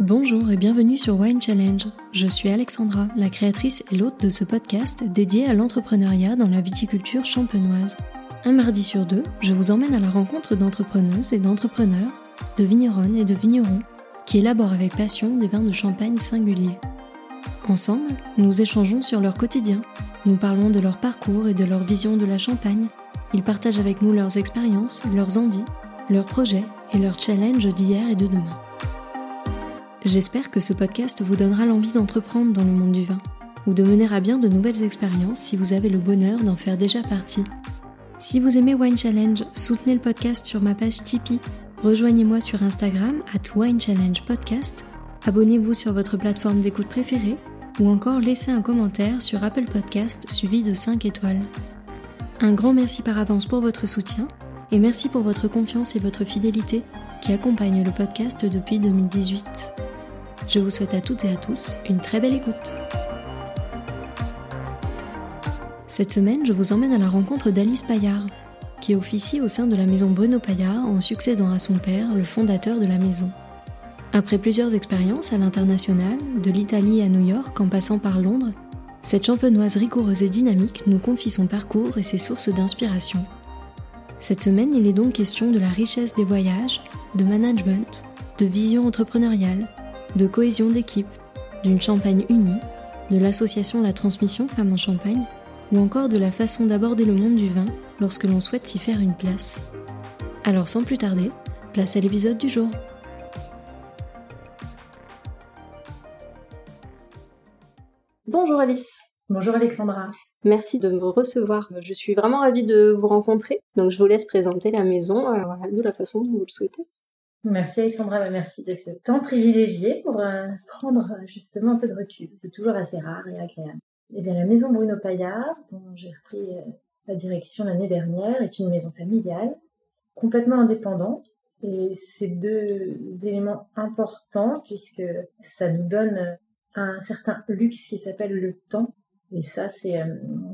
Bonjour et bienvenue sur Wine Challenge. Je suis Alexandra, la créatrice et l'hôte de ce podcast dédié à l'entrepreneuriat dans la viticulture champenoise. Un mardi sur deux, je vous emmène à la rencontre d'entrepreneuses et d'entrepreneurs, de vigneronnes et de vignerons qui élaborent avec passion des vins de champagne singuliers. Ensemble, nous échangeons sur leur quotidien, nous parlons de leur parcours et de leur vision de la champagne. Ils partagent avec nous leurs expériences, leurs envies, leurs projets et leurs challenges d'hier et de demain. J'espère que ce podcast vous donnera l'envie d'entreprendre dans le monde du vin, ou de mener à bien de nouvelles expériences si vous avez le bonheur d'en faire déjà partie. Si vous aimez Wine Challenge, soutenez le podcast sur ma page Tipeee, rejoignez-moi sur Instagram at Wine Challenge Podcast, abonnez-vous sur votre plateforme d'écoute préférée, ou encore laissez un commentaire sur Apple Podcast suivi de 5 étoiles. Un grand merci par avance pour votre soutien, et merci pour votre confiance et votre fidélité qui accompagnent le podcast depuis 2018. Je vous souhaite à toutes et à tous une très belle écoute. Cette semaine, je vous emmène à la rencontre d'Alice Paillard, qui officie au sein de la maison Bruno Paillard en succédant à son père, le fondateur de la maison. Après plusieurs expériences à l'international, de l'Italie à New York en passant par Londres, cette champenoise rigoureuse et dynamique nous confie son parcours et ses sources d'inspiration. Cette semaine, il est donc question de la richesse des voyages, de management, de vision entrepreneuriale, de cohésion d'équipe, d'une Champagne unie, de l'association La Transmission Femmes en Champagne, ou encore de la façon d'aborder le monde du vin lorsque l'on souhaite s'y faire une place. Alors sans plus tarder, place à l'épisode du jour. Bonjour Alice. Bonjour Alexandra. Merci de me recevoir. Je suis vraiment ravie de vous rencontrer. Donc je vous laisse présenter la maison euh, de la façon dont vous le souhaitez. Merci Alexandra, bah, merci de ce temps privilégié pour euh, prendre euh, justement un peu de recul. C'est toujours assez rare et agréable. Eh bien, la maison Bruno Paillard, dont j'ai repris euh, la direction l'année dernière, est une maison familiale, complètement indépendante. Et c'est deux éléments importants puisque ça nous donne un certain luxe qui s'appelle le temps. Et ça, c'est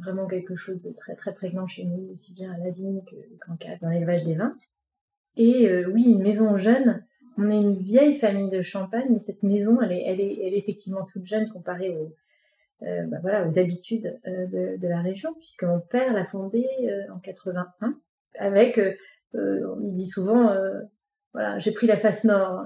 vraiment quelque chose de très très prégnant chez nous, aussi bien à la vigne qu'en cas dans l'élevage des vins. Et euh, oui, une maison jeune. On est une vieille famille de Champagne, mais cette maison, elle est, effectivement toute jeune comparée aux, euh, bah habitudes euh, de, la région, puisque mon père l'a fondée en 81, avec, on dit souvent, voilà, j'ai pris la face nord,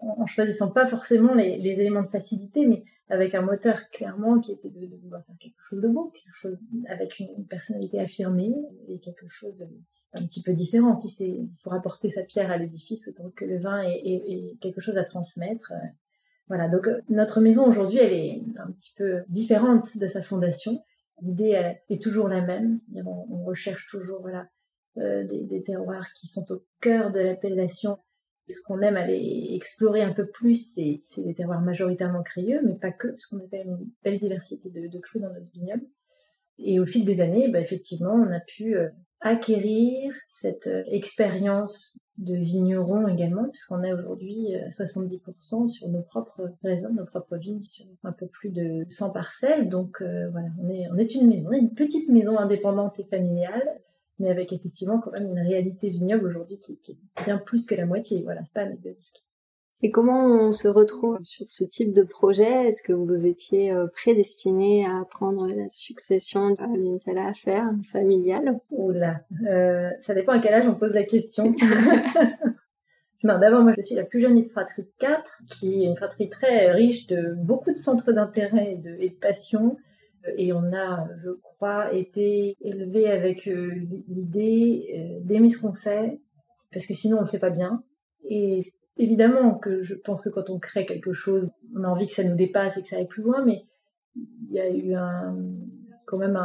en, choisissant pas forcément les, éléments de facilité, mais avec un moteur clairement qui était de, de vouloir faire quelque chose de beau, quelque chose avec une, une personnalité affirmée et quelque chose de, un petit peu différent. Si c'est pour apporter sa pierre à l'édifice, autant que le vin est, quelque chose à transmettre. Euh, voilà. Donc euh, notre maison aujourd'hui, elle est un petit peu différente de sa fondation. L'idée est toujours la même. On, recherche toujours voilà euh, des, terroirs qui sont au cœur de l'appellation. Ce qu'on aime aller explorer un peu plus, c'est des terroirs majoritairement crayeux, mais pas que, parce qu'on a une belle diversité de, de crus dans notre vignoble. Et au fil des années, bah, effectivement, on a pu acquérir cette euh, expérience de vigneron également, puisqu'on a aujourd'hui 70% euh, sur nos propres raisins, nos propres vignes, sur un peu plus de 100 parcelles. Donc euh, voilà, on est, on est une maison, on est une petite maison indépendante et familiale, mais avec effectivement quand même une réalité vignoble aujourd'hui qui, qui, est bien plus que la moitié. Voilà, pas anecdotique. Et comment on se retrouve sur ce type de projet? Est-ce que vous étiez euh, prédestiné à prendre la succession d'une telle affaire familiale Oula, euh, ça dépend à quel âge on pose la question. non, d'abord, moi, je suis la plus jeune de fratrie de 4, qui est une fratrie très riche de beaucoup de centres d'intérêt et de, et de passion. Et on a, je crois, été élevé avec euh, l'idée d'aimer ce qu'on fait, parce que sinon on le fait pas bien. Et évidemment que je pense que quand on crée quelque chose, on a envie que ça nous dépasse et que ça aille plus loin, mais il y a eu quand même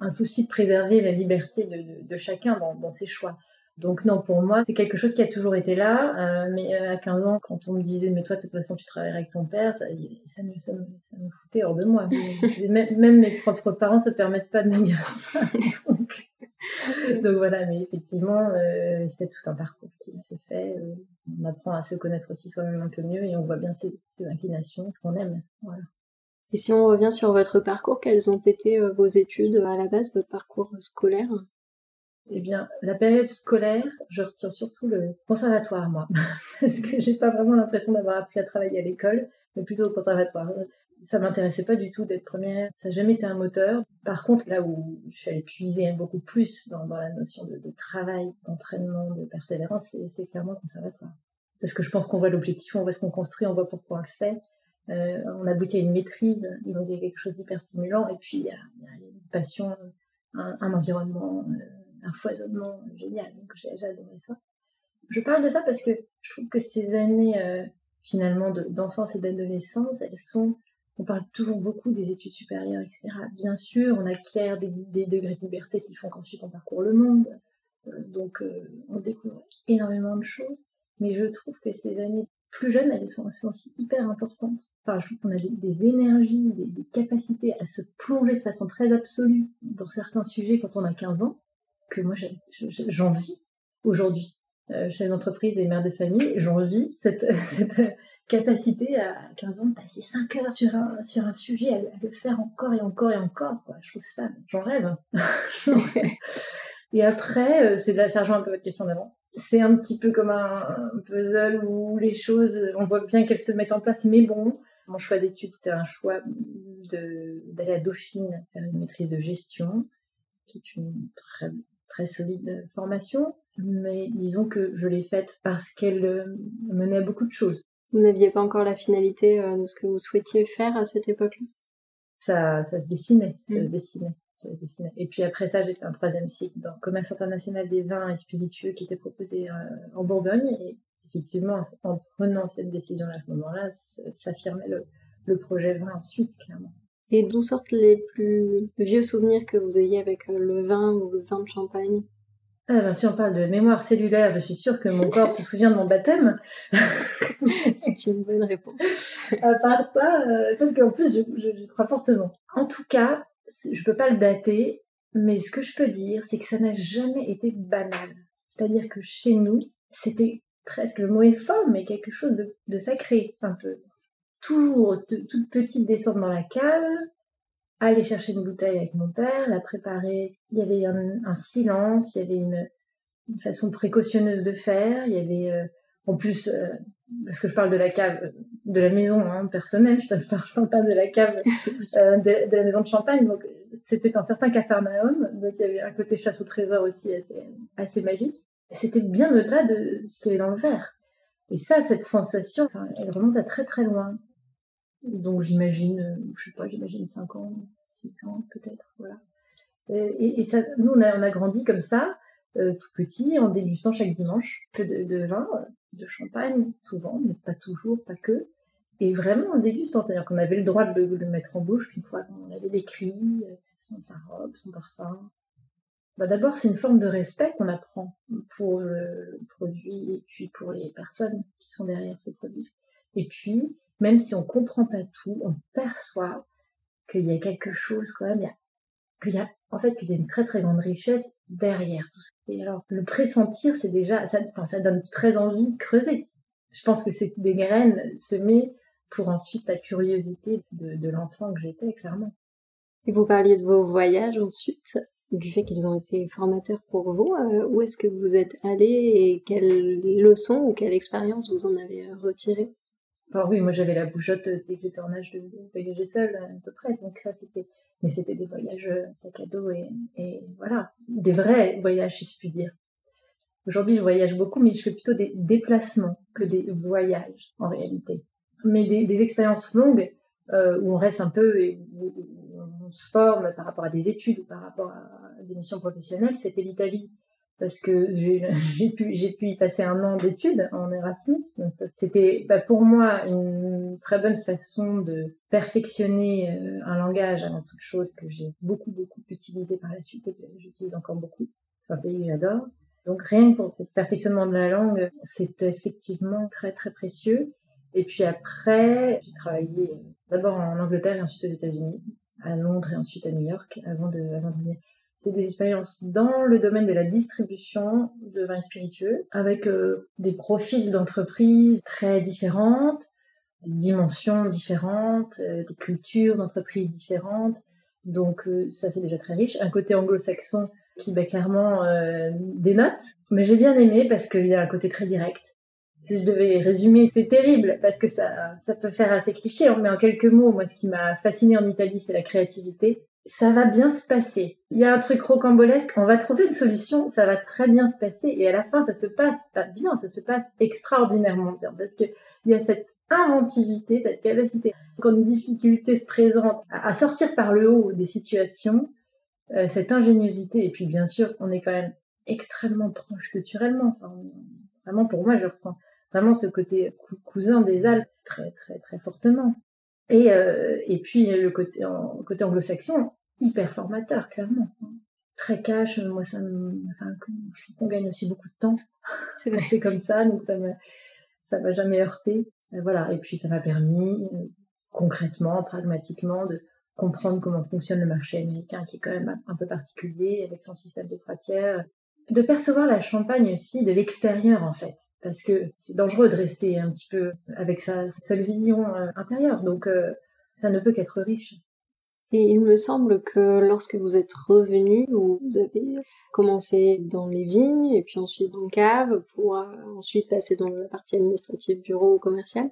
un, souci de préserver la liberté de, chacun dans, ses choix. Donc non, pour moi, c'est quelque chose qui a toujours été là. Euh, mais euh, à 15 ans, quand on me disait, mais toi, de toute façon, tu travaillerais avec ton père, ça, me, foutait hors de moi. même, mes propres parents se permettent pas de me dire ça. Donc, voilà, mais effectivement, euh, c'est tout un parcours se fait. Euh, on apprend à se connaître aussi soi-même un peu mieux et on voit bien ses, inclinations, ce qu'on aime. Voilà. Et si on revient sur votre parcours, quelles ont été euh, vos études à la base, votre parcours scolaire? Eh bien, la période scolaire, je retiens surtout le conservatoire, moi, parce que j'ai pas vraiment l'impression d'avoir appris à travailler à l'école, mais plutôt au conservatoire. Ça m'intéressait pas du tout d'être première, ça n'a jamais été un moteur. Par contre, là où je suis allée puiser beaucoup plus dans, la notion de, travail, d'entraînement, de persévérance, c'est clairement conservatoire. Parce que je pense qu'on voit l'objectif, on voit ce qu'on construit, on voit pourquoi on le fait. Euh, on aboutit à une maîtrise, donc il y a quelque chose d'hyper stimulant, et puis il y a, une passion, un, environnement, euh, un foisonnement génial. Donc j'ai adoré ça. Je parle de ça parce que je trouve que ces années euh, finalement d'enfance et d'adolescence, elles sont, on parle toujours beaucoup des études supérieures, etc. Bien sûr, on acquiert des, des degrés de liberté qui font qu'ensuite on parcourt le monde, donc on découvre énormément de choses. Mais je trouve que ces années plus jeunes, elles sont, aussi hyper importantes. Enfin, je trouve qu'on a des, énergies, des, capacités à se plonger de façon très absolue dans certains sujets quand on a 15 ans, que moi j'en vis aujourd'hui. Euh, chez entreprises et mères de famille, j'en vis cette, cette capacité à 15 ans de passer 5 heures sur un, sur un sujet, à, le faire encore et encore et encore. Quoi. Je trouve ça, j'en rêve. et après, euh, c'est de la, ça rejoint un peu votre question d'avant c'est un petit peu comme un, puzzle où les choses, on voit bien qu'elles se mettent en place, mais bon, mon choix d'études, c'était un choix d'aller à Dauphine faire une maîtrise de gestion, qui est une très, très solide formation, mais disons que je l'ai faite parce qu'elle euh, menait à beaucoup de choses. Vous n'aviez pas encore la finalité euh, de ce que vous souhaitiez faire à cette époque-là? Ça, ça se dessinait, ça se mm. dessinait. Et puis après ça, j'ai fait un troisième cycle dans Commerce international des vins et spiritueux qui était proposé euh, en Bourgogne. Et effectivement, en prenant cette décision-là à ce moment-là, ça affirmait le, le projet vin ensuite, clairement. Et d'où sortent les plus vieux souvenirs que vous ayez avec euh, le vin ou le vin de champagne? Ah ben, si on parle de mémoire cellulaire, je suis sûre que mon corps se souvient de mon baptême. C'est une bonne réponse. à part ça, euh, parce qu'en plus, je, je, crois fortement. En tout cas, je peux pas le dater, mais ce que je peux dire, c'est que ça n'a jamais été banal. C'est-à-dire que chez nous, c'était presque le mot est fort, mais quelque chose de, sacré, un peu. Toujours toute petite descendre dans la cave, aller chercher une bouteille avec mon père, la préparer. Il y avait un, silence, il y avait une, façon précautionneuse de faire, il y avait euh, en plus, euh, parce que je parle de la cave, de la maison hein, personnelle, je ne parle pas de la cave euh, de, la maison de champagne. Donc, c'était un certain cafarnaum. Donc, il y avait un côté chasse au trésor aussi assez, magique. C'était bien au-delà de ce qu'il y avait dans le verre. Et ça, cette sensation, elle remonte à très très loin. Donc, j'imagine, euh, je sais pas, j'imagine 5 ans, 6 ans peut-être, voilà. Et, ça, nous, on a, on a grandi comme ça, tout petit, en dégustant chaque dimanche que de, de vin de champagne, souvent, mais pas toujours, pas que. Et vraiment en dégustant, c'est-à-dire qu'on avait le droit de le, mettre en bouche une fois qu'on avait décrit euh, son, sa robe, son parfum. Bah D'abord, c'est une forme de respect qu'on apprend pour le produit et puis pour les personnes qui sont derrière ce produit. Et puis, même si on comprend pas tout, on perçoit qu'il y a quelque chose quand même, qu'il y a en fait, qu'il y a une très très grande richesse derrière tout ça. Et alors, le pressentir, c'est déjà, ça, ça donne très envie de creuser. Je pense que c'est des graines semées pour ensuite la curiosité de, l'enfant que j'étais, clairement. Et vous parliez de vos voyages ensuite, du fait qu'ils ont été formateurs pour vous. Euh, où est-ce que vous êtes allé et quelles leçons ou quelle expérience vous en avez retiré Alors oui, moi j'avais la bougeotte dès que j'étais en âge de, voyager seule à peu près, donc ça c'était mais c'était des voyages euh, à et, et voilà, des vrais voyages, si je puis dire. Aujourd'hui, je voyage beaucoup, mais je fais plutôt des déplacements que des voyages en réalité. Mais des, des expériences longues euh, où on reste un peu et où, on se forme par rapport à des études ou par rapport à des missions professionnelles, c'était l'Italie parce que j'ai pu, pu y passer un an d'études en Erasmus. C'était bah, pour moi une très bonne façon de perfectionner euh, un langage avant toute chose que j'ai beaucoup, beaucoup utilisé par la suite et que j'utilise encore beaucoup. C'est un pays que j'adore. Donc rien que pour le perfectionnement de la langue, c'était effectivement très, très précieux. Et puis après, j'ai travaillé d'abord en Angleterre et ensuite aux États-Unis, à Londres et ensuite à New York, avant de, avant de venir c'est des expériences dans le domaine de la distribution de vins spiritueux, avec euh, des profils d'entreprises très différentes, des dimensions différentes, euh, des cultures d'entreprises différentes. Donc euh, ça c'est déjà très riche. Un côté anglo-saxon qui bah, clairement dénote. Mais j'ai bien aimé parce qu'il y a un côté très direct. Si je devais résumer, c'est terrible parce que ça, ça peut faire assez cliché. Mais en quelques mots, moi, ce qui m'a fasciné en Italie, c'est la créativité. Ça va bien se passer. Il y a un truc rocambolesque. On va trouver une solution. Ça va très bien se passer. Et à la fin, ça se passe pas bien. Ça se passe extraordinairement bien parce que il y a cette inventivité, cette capacité, quand une difficulté se présente, à sortir par le haut des situations, euh, cette ingéniosité, et puis bien sûr, on est quand même extrêmement proche culturellement. Vraiment, pour moi, je ressens vraiment ce côté cousin des Alpes très, très, très fortement. Et, euh, et puis le côté, en, côté anglo-saxon, hyper formateur, clairement. Très cash, moi, ça me, enfin, qu'on gagne aussi beaucoup de temps. C'est fait comme ça, donc ça me, ça m'a jamais heurté. Euh, voilà. Et puis, ça m'a permis, euh, concrètement, pragmatiquement, de comprendre comment fonctionne le marché américain, qui est quand même un peu particulier, avec son système de trois tiers, de percevoir la Champagne aussi de l'extérieur en fait, parce que c'est dangereux de rester un petit peu avec sa seule vision euh, intérieure, donc ça ne peut qu'être riche. Et il me semble que lorsque vous êtes revenu, vous avez commencé dans les vignes et puis ensuite dans le cave pour ensuite passer dans la partie administrative bureau commercial.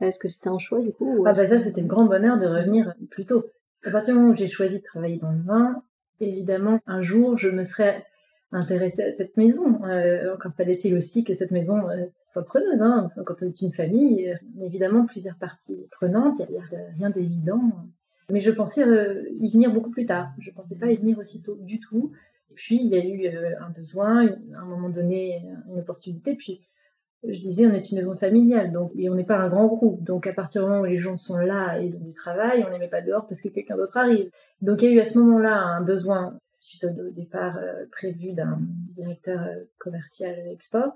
Est-ce que c'était un choix du coup Ah bah ça c'était le grand bonheur de revenir plus tôt. À partir du moment où j'ai choisi de travailler dans le vin, évidemment un jour je me serais intéressée à cette maison. Euh, encore fallait-il aussi que cette maison euh, soit preneuse. Hein. Quand on est une famille, euh, évidemment plusieurs parties prenantes, il n'y a, rien d'évident. Mais je pensais y venir beaucoup plus tard. Je ne pensais pas y venir aussitôt du tout. Et puis il y a eu un besoin, à un moment donné, une opportunité. Puis je disais, on est une maison familiale, donc et on n'est pas un grand groupe. Donc à partir du moment où les gens sont là et ils ont du travail, on les met pas dehors parce que quelqu'un d'autre arrive. Donc il y a eu à ce moment-là un besoin suite au départ euh, prévu d'un directeur euh, commercial export.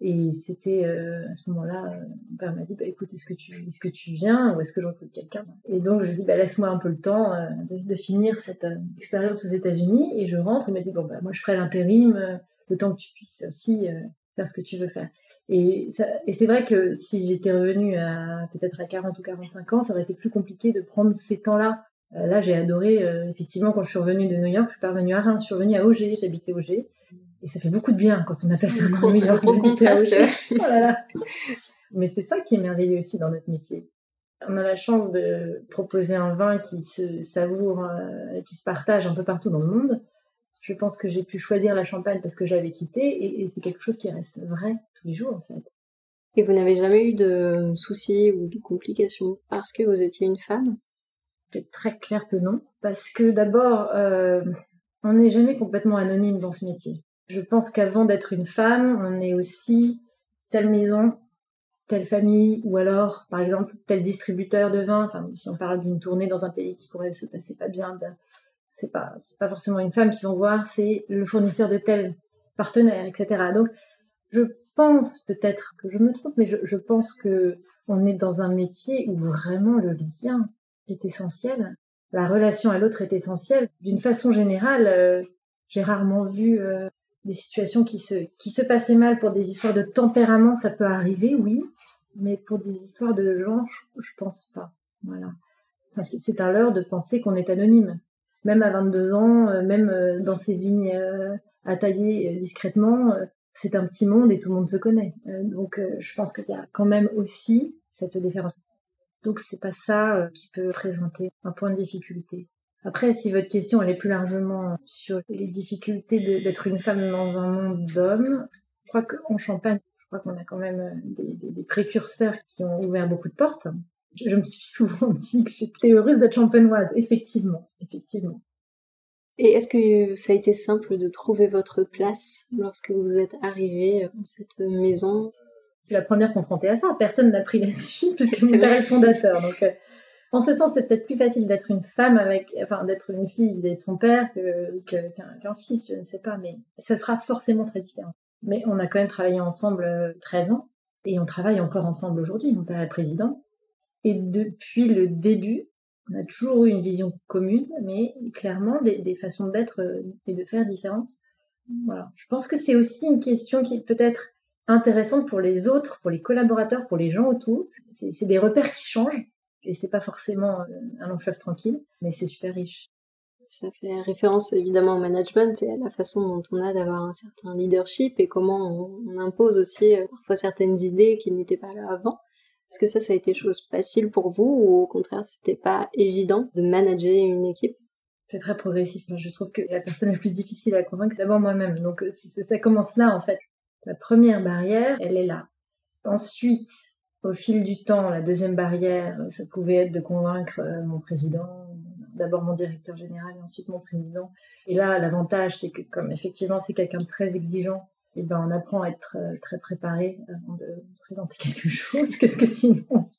Et c'était euh, à ce moment-là, mon père m'a dit, bah, écoute, est-ce que tu, est-ce que tu viens ou est-ce que je recrute quelqu'un? Et donc je dis, bah, laisse-moi un peu le temps de, finir cette expérience aux États-Unis. Et je rentre, il m'a dit, bon, bah, moi je ferai l'intérim, le temps que tu puisses aussi faire ce que tu veux faire. Et, et c'est vrai que si j'étais revenue à peut-être à 40 ou 45 ans, ça aurait été plus compliqué de prendre ces temps-là. Euh, là, j'ai adoré, euh, effectivement, quand je suis revenue de New York, je suis pas revenue à Reims, je suis revenue à Auger, j'habitais Auger. Et ça fait beaucoup de bien quand on a passé un an à New York, contraste. oh là là. Mais c'est ça qui est merveilleux aussi dans notre métier. On a la chance de proposer un vin qui se savoure, euh, qui se partage un peu partout dans le monde je pense que j'ai pu choisir la Champagne parce que j'avais quitté et, c'est quelque chose qui reste vrai tous les jours en fait. Et vous n'avez jamais eu de soucis ou de complications parce que vous étiez une femme? C'est très clair que non, parce que d'abord, euh, on n'est jamais complètement anonyme dans ce métier. Je pense qu'avant d'être une femme, on est aussi telle maison, telle famille, ou alors, par exemple, tel distributeur de vin. Enfin, si on parle d'une tournée dans un pays qui pourrait se passer pas bien, ben, c'est pas c'est pas forcément une femme qui vont voir, c'est le fournisseur de tel partenaire, etc. Donc je pense peut-être que je me trompe, mais je, pense que on est dans un métier où vraiment le lien est essentiel, la relation à l'autre est essentielle. D'une façon générale, euh, j'ai rarement vu euh, des situations qui se qui se passaient mal pour des histoires de tempérament, ça peut arriver, oui, mais pour des histoires de genre, je, pense pas. Voilà. c'est à l'heure de penser qu'on est anonyme même à 22 ans, euh, même dans ces vignes à tailler discrètement, c'est un petit monde et tout le monde se connaît. donc je pense qu'il y a quand même aussi cette différence. Donc c'est pas ça qui peut présenter un point de difficulté. Après, si votre question elle est plus largement sur les difficultés d'être une femme dans un monde d'hommes, je crois qu'en Champagne, je crois qu'on a quand même des, des, précurseurs qui ont ouvert beaucoup de portes je me suis souvent dit que j'étais heureuse d'être champenoise, effectivement, effectivement. Et est-ce que ça a été simple de trouver votre place lorsque vous êtes arrivée dans cette maison? C'est la première confrontée à ça. Personne n'a pris la suite parce que mon père est le fondateur. Donc, euh, en ce sens, c'est peut-être plus facile d'être une femme avec, enfin, d'être une fille d'être son père qu'un fils, je ne sais pas, mais ça sera forcément très différent. Mais on a quand même travaillé ensemble 13 euh, ans et on travaille encore ensemble aujourd'hui. Mon père est président et depuis le début, on a toujours eu une vision commune, mais clairement des, façons d'être euh, et de faire différentes. Voilà. Je pense que c'est aussi une question qui est peut-être intéressante pour les autres, pour les collaborateurs, pour les gens autour. C'est des repères qui changent et c'est pas forcément euh, un long fleuve tranquille, mais c'est super riche. Ça fait référence évidemment au management et à la façon dont on a d'avoir un certain leadership et comment on, impose aussi euh, parfois certaines idées qui n'étaient pas là avant. Est-ce que ça, ça a été chose facile pour vous ou au contraire, c'était pas évident de manager une équipe? C'est très progressif. Je trouve que la personne la plus difficile à convaincre, c'est d'abord moi-même. Donc, ça commence là, en fait. La première barrière, elle est là. Ensuite, au fil du temps, la deuxième barrière, ça pouvait être de convaincre euh, mon président, d'abord mon directeur général et ensuite mon président. Et là, l'avantage, c'est que comme effectivement c'est quelqu'un de très exigeant, eh ben on apprend à être euh, très préparé avant de présenter quelque chose, qu'est-ce que sinon?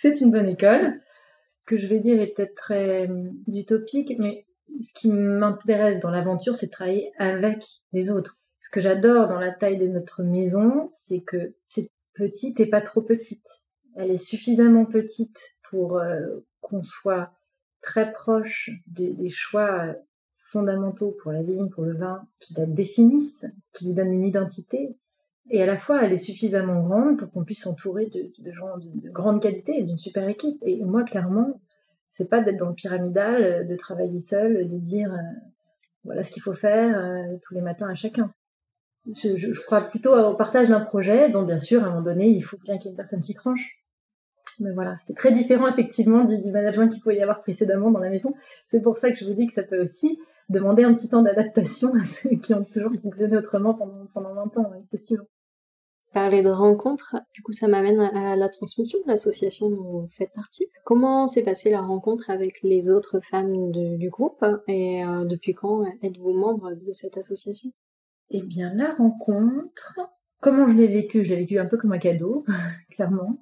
C'est une bonne école. Ce que je vais dire est peut-être très euh, utopique, mais ce qui m'intéresse dans l'aventure, c'est de travailler avec les autres. Ce que j'adore dans la taille de notre maison, c'est que c'est petite et pas trop petite. Elle est suffisamment petite pour euh, qu'on soit très proche des, choix fondamentaux pour la vigne, pour le vin, qui la définissent, qui lui donnent une identité. Et à la fois, elle est suffisamment grande pour qu'on puisse s'entourer de, gens de, grande qualité d'une super équipe. Et moi, clairement, c'est pas d'être dans le pyramidal, de travailler seul, de dire euh, voilà ce qu'il faut faire euh, tous les matins à chacun je, crois plutôt au partage d'un projet, dont bien sûr, à un moment donné, il faut bien qu'il y ait une personne qui tranche. Mais voilà, c'est très différent effectivement du, du management qu'il pouvait y avoir précédemment dans la maison. C'est pour ça que je vous dis que ça peut aussi demander un petit temps d'adaptation à ceux qui ont toujours fonctionné autrement pendant, pendant 20 ans, c'est sûr. Parler de rencontres, du coup ça m'amène à la transmission, l'association dont vous faites partie. Comment s'est passée la rencontre avec les autres femmes du groupe et euh, depuis quand êtes-vous membre de cette association? Eh bien, la rencontre, comment je l'ai vécue? Je l'ai vécue un peu comme un cadeau, clairement.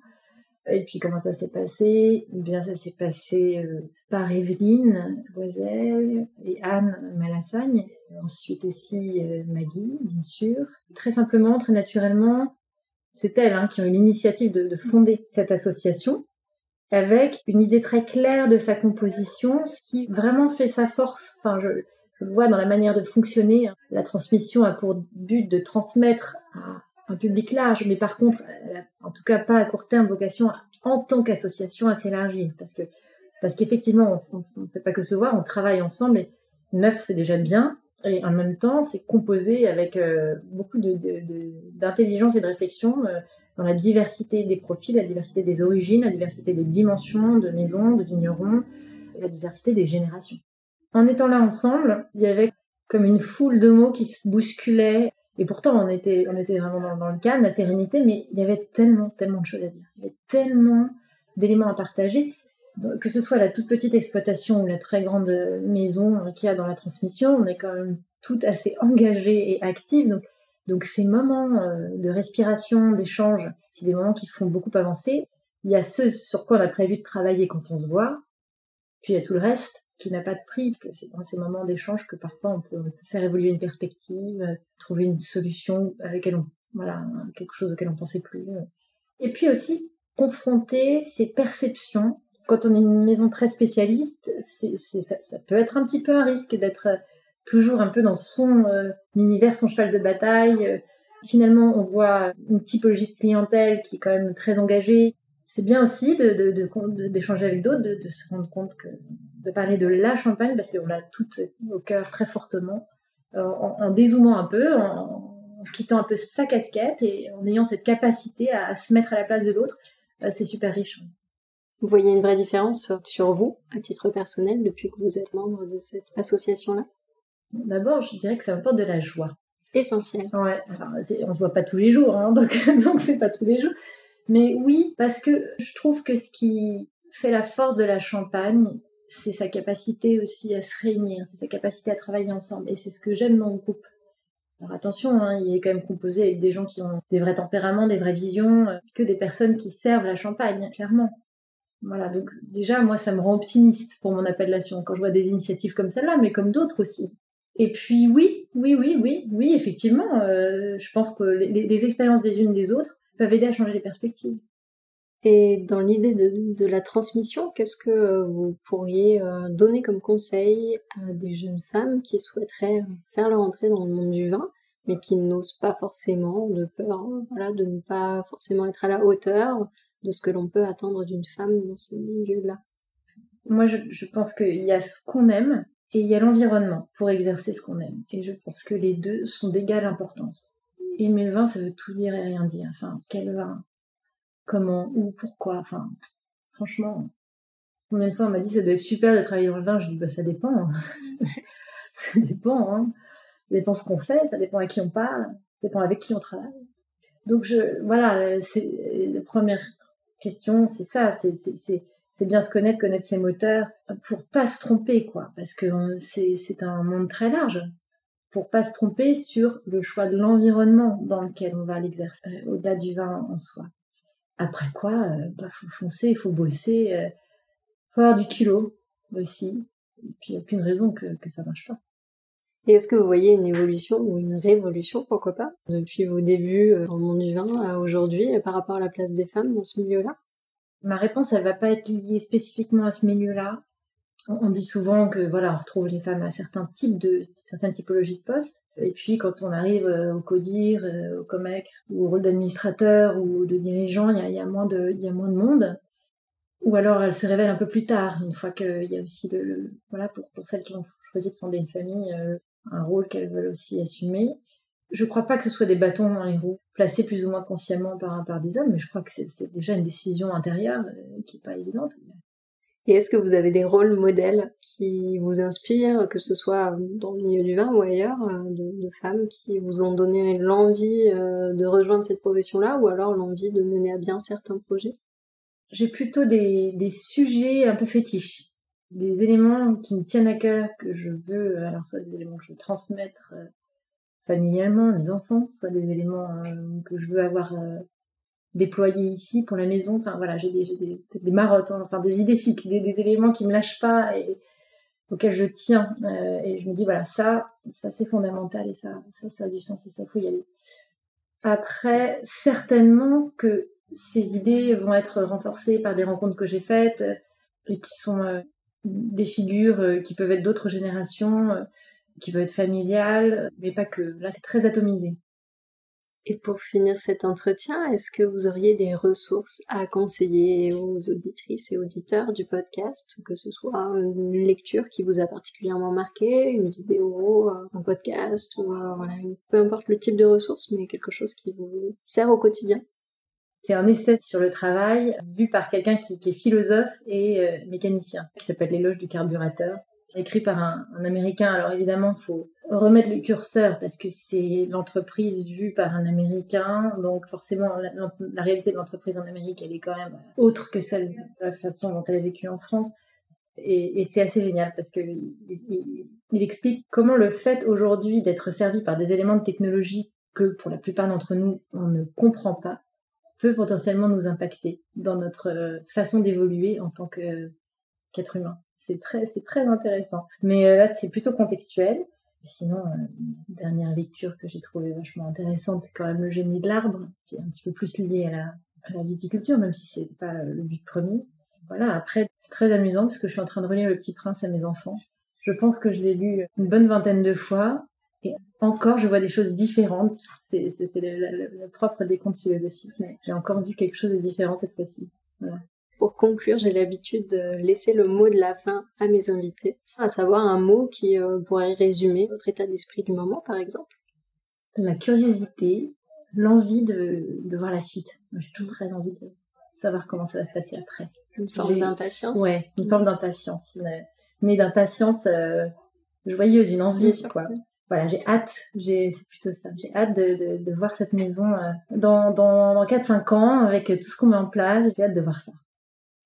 Et puis comment ça s'est passé? Eh bien, ça s'est passé euh, par Evelyne Boisel et Anne Malassagne. Ensuite aussi euh, Maggie, bien sûr. Très simplement, très naturellement, c'est elle hein, qui a eu l'initiative de, de, fonder cette association avec une idée très claire de sa composition, ce qui vraiment fait sa force. Enfin, je, vois dans la manière de fonctionner. Hein. La transmission a pour but de transmettre à un public large, mais par contre, en tout cas pas à court terme, vocation en tant qu'association à s'élargir. Parce que parce qu'effectivement, on ne fait pas que se voir, on travaille ensemble, et neuf, c'est déjà bien. Et en même temps, c'est composé avec euh, beaucoup d'intelligence et de réflexion euh, dans la diversité des profils, la diversité des origines, la diversité des dimensions de maisons, de vignerons, la diversité des générations. En étant là ensemble, il y avait comme une foule de mots qui se bousculaient. Et pourtant, on était, on était vraiment dans, le calme, la sérénité, mais il y avait tellement, tellement de choses à dire. Il y avait tellement d'éléments à partager. Que ce soit la toute petite exploitation ou la très grande maison qu'il y a dans la transmission, on est quand même tout assez engagé et actif. Donc, donc ces moments euh, de respiration, d'échange, c'est des moments qui font beaucoup avancer. Il y a ce sur quoi on a prévu de travailler quand on se voit, puis il y a tout le reste qui n'a pas de prix, parce que c'est dans ces moments d'échange que parfois on peut, faire évoluer une perspective, euh, trouver une solution avec laquelle on, voilà, quelque chose auquel on pensait plus. Euh. Et puis aussi, confronter ces perceptions. Quand on est une maison très spécialiste, ça, peut être un petit peu un risque d'être euh, toujours un peu dans son univers, son cheval de bataille. Finalement, on voit une typologie de clientèle qui est quand même très engagée. C'est bien aussi de, d'échanger avec d'autres, de, se rendre compte que de parler de la Champagne parce qu'on l'a toutes au cœur très fortement, euh, en, dézoomant un peu, en, quittant un peu sa casquette et en ayant cette capacité à, se mettre à la place de l'autre, euh, c'est super riche. Vous voyez une vraie différence sur vous, à titre personnel, depuis que vous êtes membre de cette association-là? D'abord, je dirais que ça m'apporte de la joie. Essentiel. Ouais, enfin, on se voit pas tous les jours, hein, donc donc c'est pas tous les jours. Mais oui, parce que je trouve que ce qui fait la force de la Champagne, c'est sa capacité aussi à se réunir, c'est sa capacité à travailler ensemble. Et c'est ce que j'aime dans le groupe. Alors attention, hein, il est quand même composé avec des gens qui ont des vrais tempéraments, des vraies visions, euh, que des personnes qui servent la champagne, clairement. Voilà, donc déjà, moi, ça me rend optimiste pour mon appellation quand je vois des initiatives comme celle-là, mais comme d'autres aussi. Et puis oui, oui, oui, oui, oui, effectivement, euh, je pense que les, les expériences des unes des autres peuvent aider à changer les perspectives. Et dans l'idée de, la transmission, qu'est-ce que euh, vous pourriez euh, donner comme conseil à des jeunes femmes qui souhaiteraient faire leur entrée dans le monde du vin, mais qui n'osent pas forcément, de peur voilà, de ne pas forcément être à la hauteur de ce que l'on peut attendre d'une femme dans ce milieu-là? Moi, je, je pense qu'il y a ce qu'on aime, et il y a l'environnement pour exercer ce qu'on aime. Et je pense que les deux sont d'égale importance. Aimer le vin, ça veut tout dire et rien dire. Enfin, quel vin Comment? Où? Pourquoi? Enfin, franchement, combien de fois on m'a dit ça doit être super de travailler dans le vin? Je dis bah ça dépend. Hein. ça dépend. Hein. Ça dépend ce qu'on fait, ça dépend à qui on parle, ça dépend avec qui on travaille. Donc je, voilà, c'est la première question, c'est ça, c'est c'est bien se connaître, connaître ses moteurs, pour pas se tromper, quoi, parce que euh, c'est un monde très large, pour pas se tromper sur le choix de l'environnement dans lequel on va l'exercer, euh, au-delà du vin en soi. Après quoi, euh, bah, faut foncer, il faut bosser, euh, faut avoir du culot aussi, et puis il n'y a aucune raison que, que ça marche pas. Et est-ce que vous voyez une évolution ou une révolution, pourquoi pas, depuis vos débuts dans le monde du vin à aujourd'hui par rapport à la place des femmes dans ce milieu-là? Ma réponse, elle va pas être liée spécifiquement à ce milieu-là. On dit souvent que voilà, on retrouve les femmes à certains types de certaines typologies de postes. Et puis quand on arrive euh, au CODIR, euh, au COMEX, ou au rôle d'administrateur ou de dirigeant, il y a, moins de y a moins de monde. Ou alors elles se révèlent un peu plus tard, une fois qu'il y a aussi le, voilà pour pour celles qui ont choisi de fonder une famille, euh, un rôle qu'elles veulent aussi assumer je crois pas que ce soit des bâtons dans les roues, placés plus ou moins consciemment par, par des hommes, mais je crois que c'est déjà une décision intérieure qui est pas évidente. Et est-ce que vous avez des rôles modèles qui vous inspirent, que ce soit dans le milieu du vin ou ailleurs, euh, de, femmes qui vous ont donné l'envie euh, de rejoindre cette profession-là, ou alors l'envie de mener à bien certains projets? J'ai plutôt des, sujets un peu fétiches, des éléments qui me tiennent à cœur, que je veux, alors soit des éléments que je veux transmettre familialement, mes enfants, soit des éléments euh, que je veux avoir euh, déployés ici pour la maison. Enfin voilà, j'ai des, des, des marottes, hein, enfin des idées fixes, des, éléments qui me lâchent pas et auxquels je tiens. Euh, et je me dis voilà, ça, ça c'est fondamental et ça, ça, ça a du sens et ça faut y aller. Après, certainement que ces idées vont être renforcées par des rencontres que j'ai faites et qui sont des figures qui peuvent être d'autres générations qui peut être familial, mais pas que. Là, c'est très atomisé. Et pour finir cet entretien, est-ce que vous auriez des ressources à conseiller aux auditrices et auditeurs du podcast, que ce soit une lecture qui vous a particulièrement marqué, une vidéo, euh, un podcast, ou euh, peu importe le type de ressources, mais quelque chose qui vous sert au quotidien? C'est un essai sur le travail vu par quelqu'un qui, est philosophe et euh, mécanicien, qui s'appelle L'éloge du carburateur écrit par un, Américain. Alors évidemment, faut remettre le curseur parce que c'est l'entreprise vue par un Américain. Donc forcément, la, réalité de l'entreprise en Amérique, elle est quand même autre que celle de la façon dont elle est vécue en France. Et, c'est assez génial parce que il, il, il, explique comment le fait aujourd'hui d'être servi par des éléments de technologie que pour la plupart d'entre nous on ne comprend pas peut potentiellement nous impacter dans notre façon d'évoluer en tant qu'être humain c'est très, c'est très intéressant. Mais euh, là, c'est plutôt contextuel. Sinon, euh, dernière lecture que j'ai trouvée vachement intéressante, c'est quand même Le génie de l'arbre. C'est un petit peu plus lié à la, viticulture, même si c'est pas le but premier. Voilà, après, c'est très amusant parce que je suis en train de relire Le Petit Prince à mes enfants. Je pense que je l'ai lu une bonne vingtaine de fois. Et encore, je vois des choses différentes. C'est, le, propre des contes philosophiques, mais j'ai encore vu quelque chose de différent cette fois-ci. Voilà. Pour conclure, j'ai l'habitude de laisser le mot de la fin à mes invités, à savoir un mot qui euh, pourrait résumer votre état d'esprit du moment, par exemple. La curiosité, l'envie de, de voir la suite. J'ai toujours très envie de savoir comment ça va se passer après. Une forme d'impatience. Ouais, une forme d'impatience, mais d'impatience euh, joyeuse, une envie, quoi. Voilà, j'ai hâte, j'ai, c'est plutôt ça, j'ai hâte de, de, de, voir cette maison euh, dans, dans, dans 4-5 ans avec tout ce qu'on met en place, j'ai hâte de voir ça.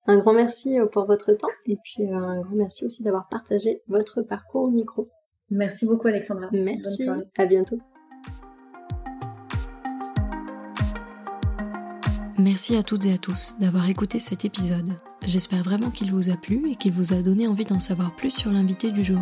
Un grand merci euh, pour votre temps et puis euh, un grand merci aussi d'avoir partagé votre parcours au micro. Merci beaucoup Alexandra. Merci, à bientôt. Merci à toutes et à tous d'avoir écouté cet épisode. J'espère vraiment qu'il vous a plu et qu'il vous a donné envie d'en savoir plus sur l'invité du jour.